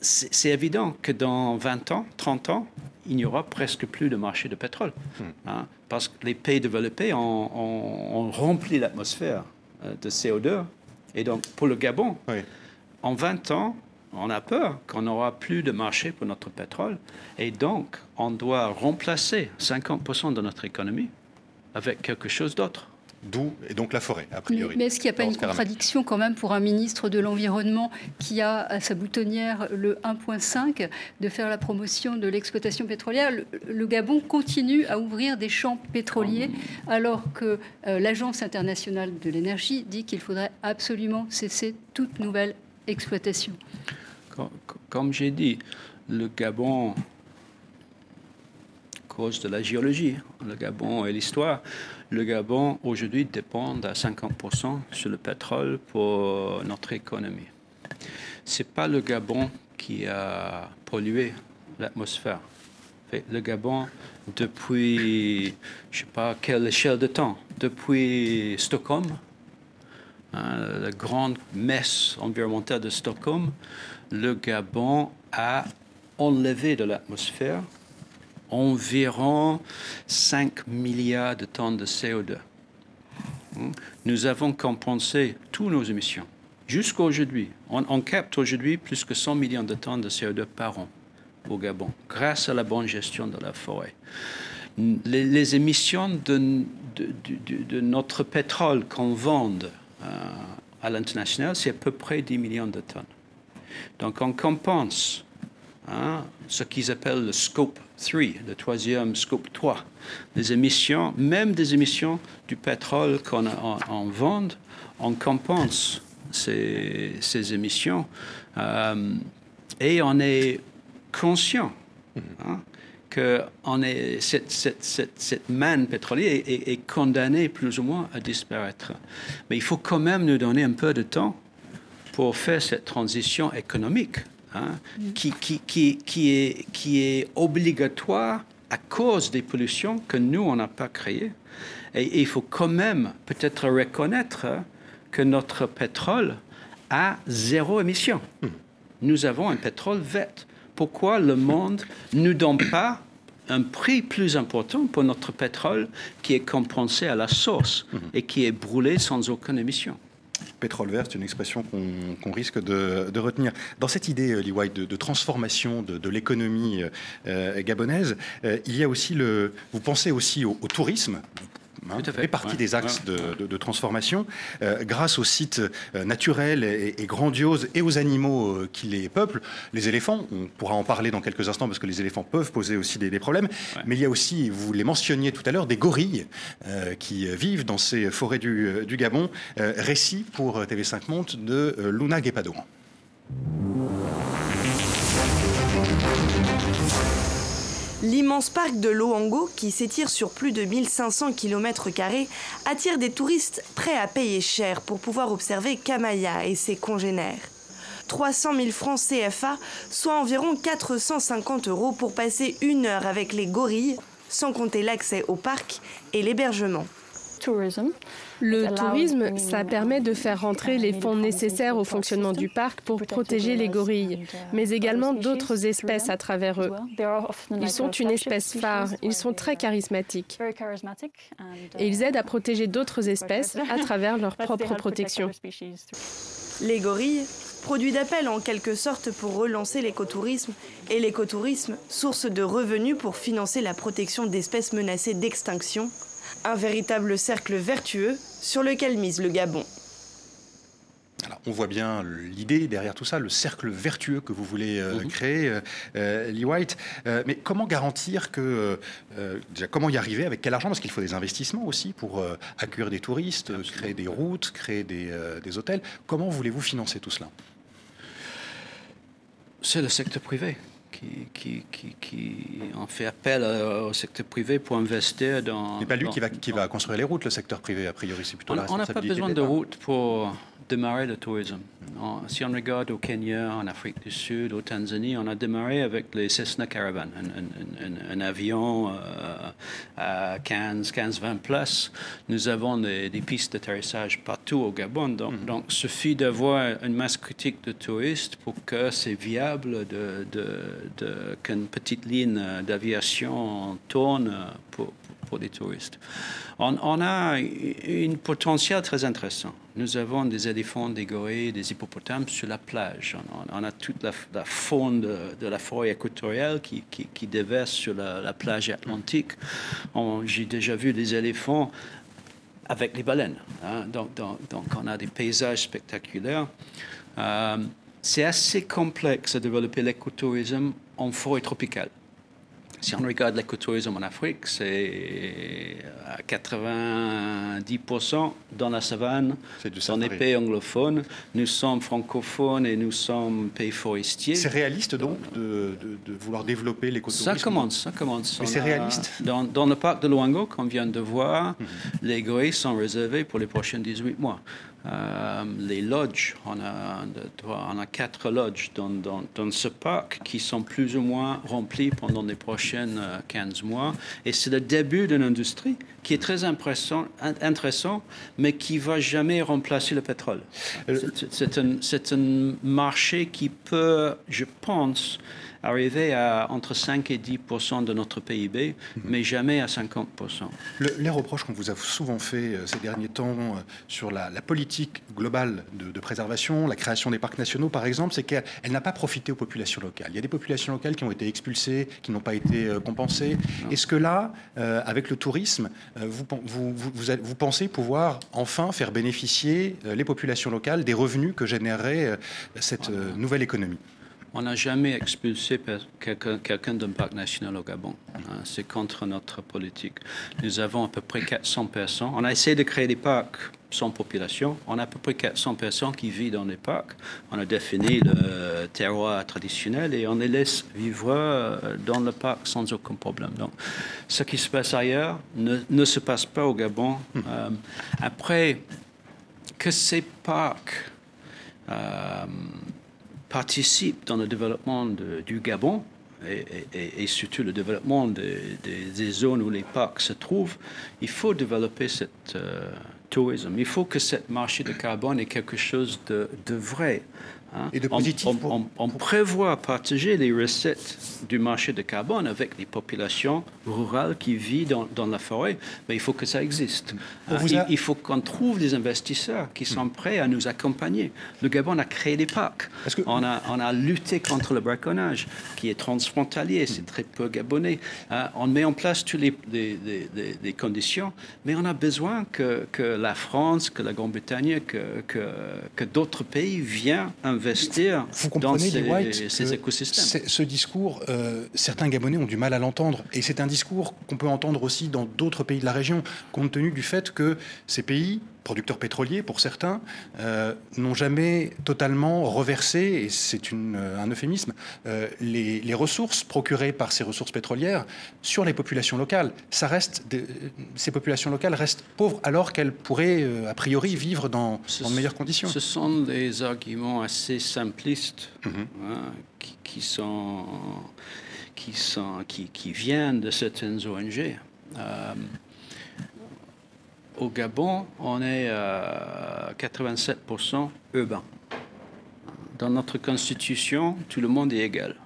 c'est évident que dans 20 ans, 30 ans, il n'y aura presque plus de marché de pétrole. Hmm. Hein, parce que les pays développés ont, rempli l'atmosphère de CO2. Et donc, pour le Gabon, en 20 ans, on a peur qu'on n'aura plus de marché pour notre pétrole et donc on doit remplacer 50% de notre économie avec quelque chose d'autre. D'où et donc la forêt, a priori. Mais, est-ce qu'il n'y a pas une contradiction quand même pour un ministre de l'Environnement qui a à sa boutonnière le 1.5 de faire la promotion de l'exploitation pétrolière? Le, Gabon continue à ouvrir des champs pétroliers alors que euh, l'Agence internationale de l'énergie dit qu'il faudrait absolument cesser toute nouvelle exploitation. Comme j'ai dit, le Gabon, cause de la géologie, le Gabon et l'histoire, le Gabon aujourd'hui dépend à 50% sur le pétrole pour notre économie. C'est pas le Gabon qui a pollué l'atmosphère. Le Gabon, depuis, je sais pas quelle échelle de temps, depuis Stockholm, hein, la grande messe environnementale de Stockholm, le Gabon a enlevé de l'atmosphère environ 5 milliards de tonnes de CO2. Hmm? Nous avons compensé toutes nos émissions. Jusqu'à aujourd'hui, on, capte aujourd'hui plus que 100 millions de tonnes de CO2 par an au Gabon, grâce à la bonne gestion de la forêt. Les, émissions de, notre pétrole qu'on vend euh, à l'international, c'est à peu près 10 millions de tonnes. Donc on compense hein, ce qu'ils appellent le scope 3, le troisième scope 3, des émissions, même des émissions du pétrole qu'on en, vend, on compense ces, émissions euh, et on est conscient hein, que on est, cette, cette, cette, manne pétrolière est, est, condamnée plus ou moins à disparaître. Mais il faut quand même nous donner un peu de temps pour faire cette transition économique hein, mm. qui, qui, qui, qui, est, qui est obligatoire à cause des pollutions que nous, on n'a pas créées. Et, il faut quand même peut-être reconnaître que notre pétrole a zéro émission. Mm. Nous avons un pétrole vert. Pourquoi le monde ne nous donne pas un prix plus important pour notre pétrole qui est compensé à la source mm. et qui est brûlé sans aucune émission pétrole vert, c'est une expression qu'on risque de, retenir. Dans cette idée, euh, Lee White, de, transformation de, l'économie euh, gabonaise, euh, il y a aussi le. Vous pensez aussi au, au tourisme. Hein, fait partie des axes de, transformation, euh, grâce aux sites euh, naturels et, grandioses et aux animaux euh, qui les peuplent. Les éléphants, on pourra en parler dans quelques instants parce que les éléphants peuvent poser aussi des, problèmes, mais il y a aussi, vous les mentionniez tout à l'heure, des gorilles qui vivent dans ces forêts du, du Gabon. récit pour TV5 Monde de Luna Guépado. L'immense parc de Loango, qui s'étire sur plus de 1500 km, attire des touristes prêts à payer cher pour pouvoir observer Kamaya et ses congénères. 300 000 francs CFA, soit environ 450 euros pour passer une heure avec les gorilles, sans compter l'accès au parc et l'hébergement. Le tourisme, ça permet de faire rentrer les fonds nécessaires au fonctionnement du parc pour protéger les gorilles, mais également d'autres espèces à travers eux. Ils sont une espèce phare, ils sont très charismatiques. Et ils aident à protéger d'autres espèces à travers leur propre protection. Les gorilles, produit d'appel en quelque sorte pour relancer l'écotourisme, et l'écotourisme, source de revenus pour financer la protection d'espèces menacées d'extinction, un véritable cercle vertueux sur lequel mise le Gabon. on voit bien l'idée derrière tout ça, le cercle vertueux que vous voulez euh, mhm. créer, euh, euh, Lee White. mais comment garantir que, déjà, comment y arriver Avec quel argent? Parce qu'il faut des investissements aussi pour accueillir des touristes, créer des routes, créer des, des hôtels. Comment voulez-vous financer tout cela? C'est le secteur privé qui, qui, en fait appel au secteur privé pour investir dans. C'est pas lui qui, va, qui va construire les routes, le secteur privé, a priori, c'est plutôt on, la. On n'a pas besoin de routes pour démarrer le tourisme. Si on regarde au Kenya, en Afrique du Sud, au Tanzanie, on a démarré avec les Cessna Caravan, un, avion euh, à 15, 15, 20 places. Nous avons des, pistes d'atterrissage partout au Gabon. Donc, il mm-hmm. suffit d'avoir une masse critique de touristes pour que c'est viable de, de, qu'une petite ligne d'aviation tourne pour, pour touristes. On, a un potentiel très intéressant. Nous avons des éléphants, des gorilles, des hippopotames sur la plage. On, a toute la, faune de, la forêt équatoriale qui, déverse sur la, plage atlantique. J'ai déjà vu des éléphants avec les baleines. Hein. Donc, on a des paysages spectaculaires. Euh, c'est assez complexe de développer l'écotourisme en forêt tropicale. Si on regarde l'écotourisme en Afrique, c'est à 90% dans la savane, dans les pays anglophones. Nous sommes francophones et nous sommes pays forestiers. C'est réaliste donc de, vouloir développer l'écotourisme Ça commence, ça commence. Mais c'est réaliste? dans, le parc de Luango, qu'on vient de voir, mhm. les gorilles sont réservés pour les prochains 18 mois. Euh, les lodges, on a, on a quatre lodges dans, dans, ce parc qui sont plus ou moins remplis pendant les prochains 15 mois. Et c'est le début d'une industrie qui est très intéressant, intéressant mais qui va jamais remplacer le pétrole. Euh, c'est un, un marché qui peut, je pense, arriver à entre 5 et 10% de notre PIB, mhm. mais jamais à 50 Les reproches qu'on vous a souvent fait euh, ces derniers temps euh, sur la, politique globale de, préservation, la création des parcs nationaux par exemple, c'est qu'elle n'a pas profité aux populations locales. Il y a des populations locales qui ont été expulsées, qui n'ont pas été euh, compensées. Est-ce que là, avec le tourisme, vous, vous, vous, vous, pensez pouvoir enfin faire bénéficier les populations locales des revenus que générerait cette nouvelle économie? On n'a jamais expulsé quelqu'un d'un parc national au Gabon. Hein. C'est contre notre politique. Nous avons à peu près 400 personnes. On a essayé de créer des parcs sans population. On a à peu près 400 personnes qui vivent dans les parcs. On a défini le terroir traditionnel et on les laisse vivre euh, dans le parc sans aucun problème. Donc, ce qui se passe ailleurs ne, se passe pas au Gabon. Hum. Euh, après, que ces parcs euh, participe dans le développement du Gabon et, surtout le développement des zones où les parcs se trouvent, il faut développer ce euh, tourisme. Il faut que ce marché de carbone est quelque chose de vrai. Hein? Et de positif on, prévoit partager les recettes du marché de carbone avec les populations rurales qui vivent dans, la forêt, mais il faut que ça existe. Hein? Il, faut qu'on trouve des investisseurs qui sont prêts à nous accompagner. Le Gabon a créé des parcs. On, a, on a lutté contre le braconnage, qui est transfrontalier, c'est très peu gabonais. Hein? On met en place toutes les, les, conditions, mais on a besoin que, que la France, que la Grande-Bretagne, que, que, que d'autres pays viennent investir investir Vous comprenez, dans ces, écosystèmes. Ce discours, euh, certains Gabonais ont du mal à l'entendre. Et c'est un discours qu'on peut entendre aussi dans d'autres pays de la région, compte tenu du fait que ces pays producteurs pétroliers pour certains, euh, n'ont jamais totalement reversé, et c'est euh, un euphémisme, euh, les, ressources procurées par ces ressources pétrolières sur les populations locales. Ça reste, ces populations locales restent pauvres alors qu'elles pourraient, a priori, vivre dans, de meilleures conditions. Ce sont des arguments assez simplistes mhm. hein, qui, sont, qui, sont, qui, qui, viennent de certaines ONG. Au Gabon, on est à 87% urbain. Dans notre constitution, tout le monde est égal.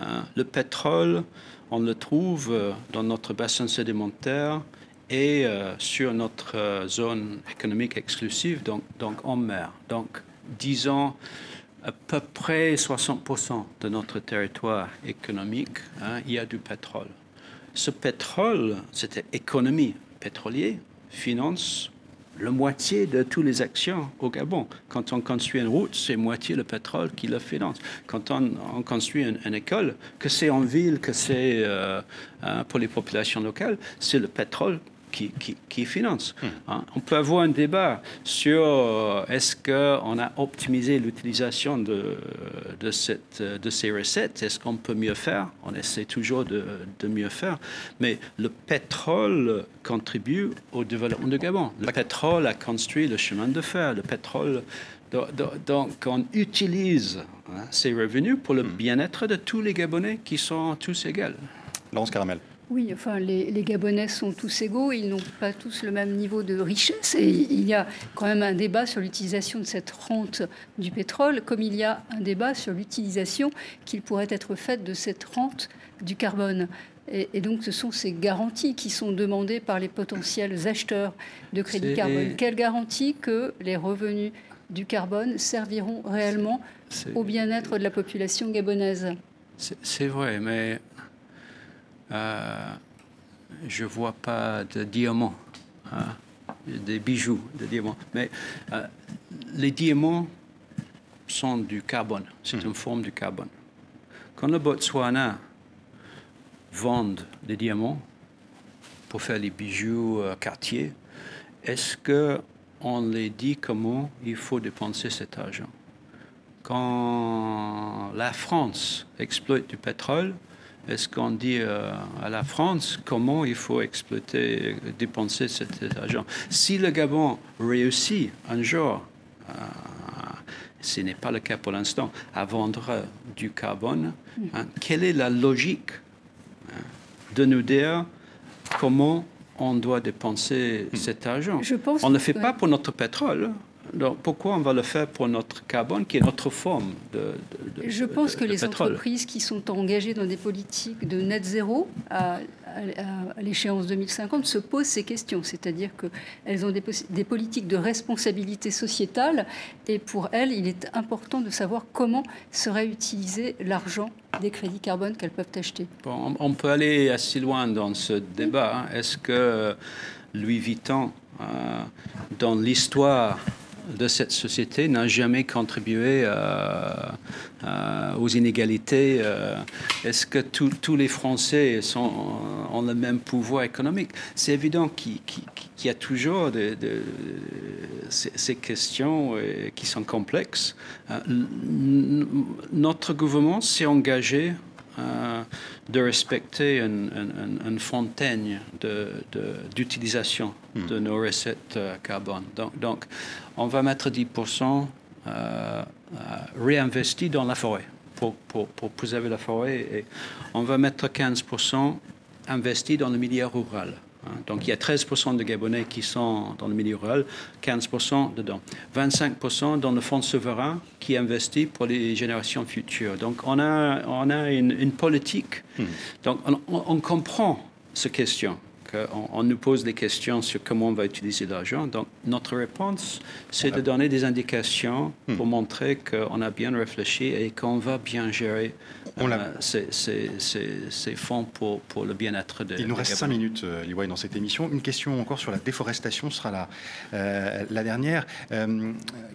Hein, le pétrole, on le trouve dans notre bassin sédimentaire et euh, sur notre euh, zone économique exclusive, donc, en mer. Donc, disons, à peu près 60% de notre territoire économique, hein, il y a du pétrole. Ce pétrole, c'était économie pétrolière, finance la moitié de toutes les actions au Gabon. Quand on construit une route, c'est moitié le pétrole qui le finance. Quand on, construit une, école, que c'est en ville, que c'est euh, euh, pour les populations locales, c'est le pétrole qui, finance. Hmm. Hein. On peut avoir un débat sur euh, est-ce qu'on a optimisé l'utilisation de, de, cette, de ces recettes, est-ce qu'on peut mieux faire? On essaie toujours de, de, mieux faire, mais le pétrole contribue au développement de Gabon. Le pétrole a construit le chemin de fer, le pétrole... Donc, on utilise hein, ces revenus pour le hmm. bien-être de tous les Gabonais qui sont tous égaux. Laurence Caramel. Oui, enfin, les, Gabonais sont tous égaux, ils n'ont pas tous le même niveau de richesse. Et il y a quand même un débat sur l'utilisation de cette rente du pétrole, comme il y a un débat sur l'utilisation qu'il pourrait être faite de cette rente du carbone. Et, donc, ce sont ces garanties qui sont demandées par les potentiels acheteurs de crédit carbone. Quelle garantie que les revenus du carbone serviront réellement au bien-être de la population gabonaise? C'est vrai, mais euh, je ne vois pas de diamants, hein, des bijoux de diamants. Mais euh, les diamants sont du carbone, c'est hmm. une forme du carbone. Quand le Botswana vend des diamants pour faire les bijoux euh, quartier, est-ce qu'on les dit comment il faut dépenser cet argent? Quand la France exploite du pétrole, est-ce qu'on dit euh, à la France comment il faut exploiter, dépenser cet argent? Si le Gabon réussit un jour, euh, ce n'est pas le cas pour l'instant, à vendre du carbone, hein, quelle est la logique hein, de nous dire comment on doit dépenser cet argent? On ne le fait pas pour notre pétrole. Donc, pourquoi on va le faire pour notre carbone, qui est notre forme de, Je pense que les entreprises qui sont engagées dans des politiques de net zéro à, l'échéance 2050 se posent ces questions. C'est-à-dire qu'elles ont des, des, politiques de responsabilité sociétale et pour elles, il est important de savoir comment serait utilisé l'argent des crédits carbone qu'elles peuvent acheter. Bon, on peut aller assez loin dans ce débat. Hein. Est-ce que Louis Vuitton, euh, dans l'histoire de cette société n'a jamais contribué euh, euh, aux inégalités. Euh, est-ce que tous les Français sont, ont le même pouvoir économique? C'est évident qu'il y a toujours ces, questions qui sont complexes. notre gouvernement s'est engagé de respecter une, fontaine d'utilisation de, de, hmm. nos recettes carbone. Donc, donc, on va mettre 10% euh, euh, réinvesti dans la forêt pour, pour, pour, préserver la forêt et on va mettre 15% investi dans le milieu rural. Hein. Donc il y a 13% de Gabonais qui sont dans le milieu rural, 15% dedans. 25% dans le fonds souverain qui investit pour les générations futures. Donc on a, on a une, politique. Hmm. Donc on, on comprend ces questions on, nous pose des questions sur comment on va utiliser l'argent. Donc, notre réponse, c'est de donner des indications hmm. pour montrer qu'on a bien réfléchi et qu'on va bien gérer euh, ces, fonds pour, pour le bien-être des Il nous reste cinq minutes, euh, Liwai, dans cette émission. Une question encore sur la déforestation sera la, euh, la dernière,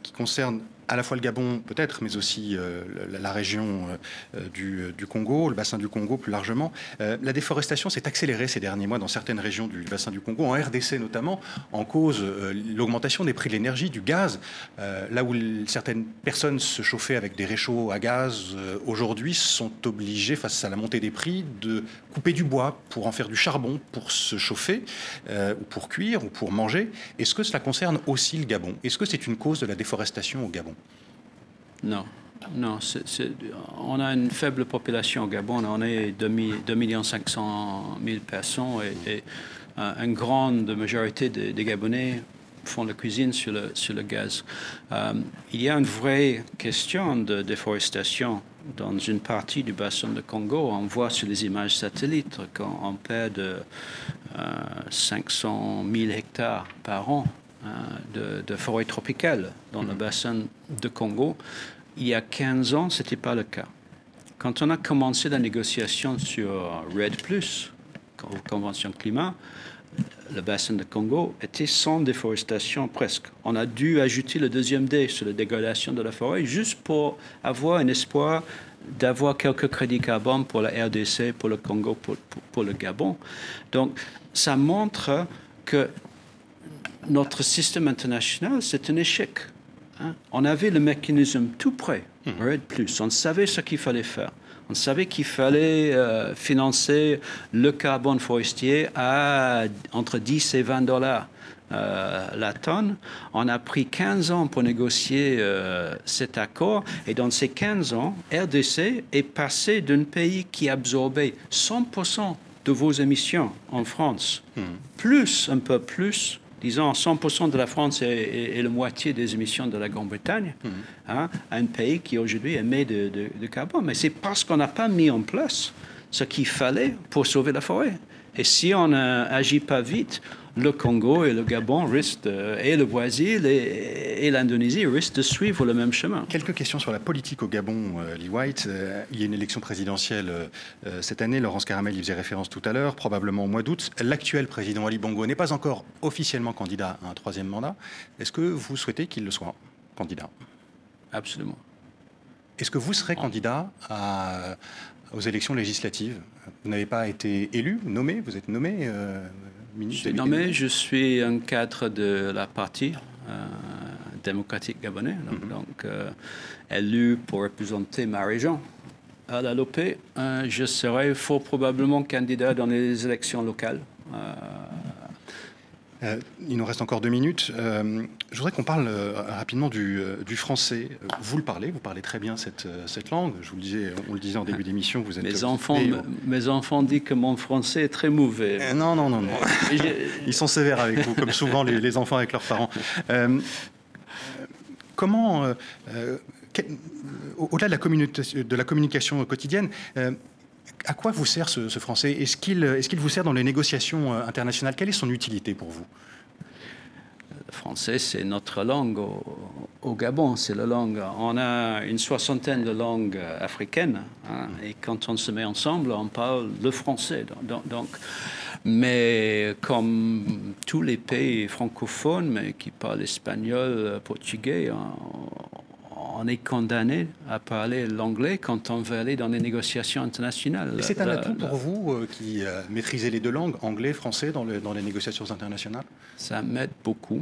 qui concerne à la fois le Gabon peut-être, mais aussi euh, la, région euh, du, Congo, le bassin du Congo plus largement. Euh, la déforestation s'est accélérée ces derniers mois dans certaines régions du bassin du Congo, en RDC notamment, en cause l'augmentation des prix de l'énergie, du gaz. là où certaines personnes se chauffaient avec des réchauds à gaz, aujourd'hui sont obligées, face à la montée des prix, de couper du bois pour en faire du charbon pour se chauffer, ou pour cuire, ou pour manger. Est-ce que cela concerne aussi le Gabon? Est-ce que c'est une cause de la déforestation au Gabon? Non. Non, on a une faible population au Gabon. On est 2 500 000 personnes et, euh, une grande majorité des, Gabonais font la cuisine sur le, sur le gaz. Euh, il y a une vraie question de déforestation dans une partie du bassin de Congo. On voit sur les images satellites qu'on perd de 500 000 hectares par an euh, de, forêt tropicale dans le mhm. bassin de Congo. Il y a 15 ans, ce n'était pas le cas. Quand on a commencé la négociation sur RED, Convention climat, le bassin de Congo était sans déforestation presque. On a dû ajouter le deuxième D sur la dégradation de la forêt juste pour avoir un espoir d'avoir quelques crédits carbone pour la RDC, pour le Congo, pour, pour, le Gabon. Donc, ça montre que notre système international, c'est un échec. Hein. On avait le mécanisme tout prêt, mmh. Red Plus. On savait ce qu'il fallait faire. On savait qu'il fallait euh, financer le carbone forestier à entre 10 et 20 dollars euh, la tonne. On a pris 15 ans pour négocier euh, cet accord et dans ces 15 ans, RDC est passé d'un pays qui absorbait 100% de vos émissions en France, hmm. plus, un peu plus, disons 100% de la France et, la moitié des émissions de la Grande-Bretagne, hein, un pays qui aujourd'hui émet de, de, carbone. Mais c'est parce qu'on n'a pas mis en place ce qu'il fallait pour sauver la forêt. Et si on n'agit pas vite, le Congo et le Gabon risquent, et le Brésil et, l'Indonésie risquent de suivre le même chemin. Quelques questions sur la politique au Gabon, euh, Lee White. Euh, il y a une élection présidentielle euh, cette année. Laurence Caramel y faisait référence tout à l'heure, probablement au mois d'août. L'actuel président Ali Bongo n'est pas encore officiellement candidat à un troisième mandat. Est-ce que vous souhaitez qu'il le soit candidat? Absolument. Est-ce que vous serez candidat aux élections législatives Vous n'avez pas été élu, nommé, vous êtes nommé je suis nommé, je suis un cadre de la partie euh, démocratique gabonais, donc, mhm. euh, élu pour représenter ma région. À la LOP, euh, je serai fort probablement candidat dans les élections locales. Euh, il nous reste encore deux minutes. Euh, je voudrais qu'on parle euh, rapidement du, français. Vous le parlez, vous parlez très bien cette, cette langue. Je vous le disais, on le disait en début d'émission, vous êtes. Mes enfants, mes enfants disent que mon français est très mauvais. non, non, non, non. Ils sont sévères avec vous, comme souvent les, les enfants avec leurs parents. comment, au-delà de la communication quotidienne, à quoi vous sert ce, français? Est-ce qu'il est qu'il vous sert dans les négociations euh, internationales? Quelle est son utilité pour vous? Le français, c'est notre langue au, Gabon, c'est la langue. On a une soixantaine de langues africaines, hein, et quand on se met ensemble, on parle le français. Donc, mais comme tous les pays francophones, mais qui parlent espagnol, portugais, on est condamné à parler l'anglais quand on veut aller dans les négociations internationales. C'est un atout pour vous euh, qui euh, maîtrisez les deux langues, anglais, français, dans, dans les négociations internationales? Ça m'aide beaucoup.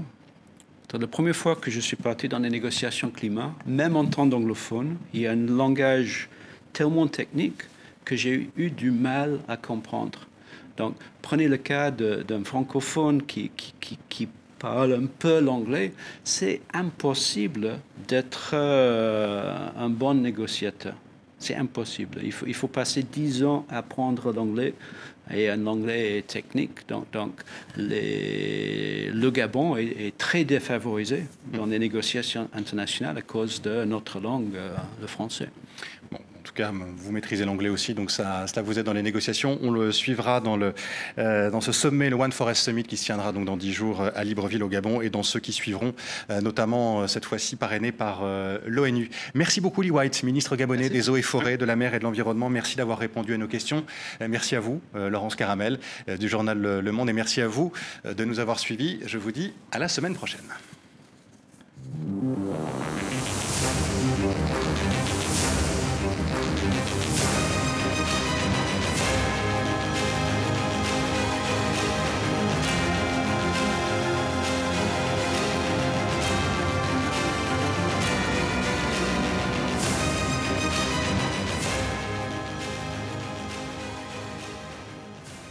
La première fois que je suis parti dans les négociations climat, même en tant qu'anglophone, il y a un langage tellement technique que j'ai eu du mal à comprendre. Donc, prenez le cas d'un francophone qui, qui, qui parle un peu l'anglais, c'est impossible d'être euh, un bon négociateur. C'est impossible. Il faut, il faut passer dix ans à apprendre l'anglais et un anglais technique. Donc, le Gabon est, très défavorisé dans les négociations internationales à cause de notre langue, euh, le français vous maîtrisez l'anglais aussi, donc ça, cela vous aide dans les négociations. On le suivra dans, le, euh, dans ce sommet, le One Forest Summit, qui se tiendra donc dans dix jours euh, à Libreville, au Gabon, et dans ceux qui suivront, euh, notamment cette fois-ci parrainé par l'ONU. Merci beaucoup, Lee White, ministre gabonais des eaux et forêts, de la mer et de l'environnement. Merci d'avoir répondu à nos questions. merci à vous, Laurence Caramel, du journal Le Monde, et merci à vous de nous avoir suivis. Je vous dis à la semaine prochaine.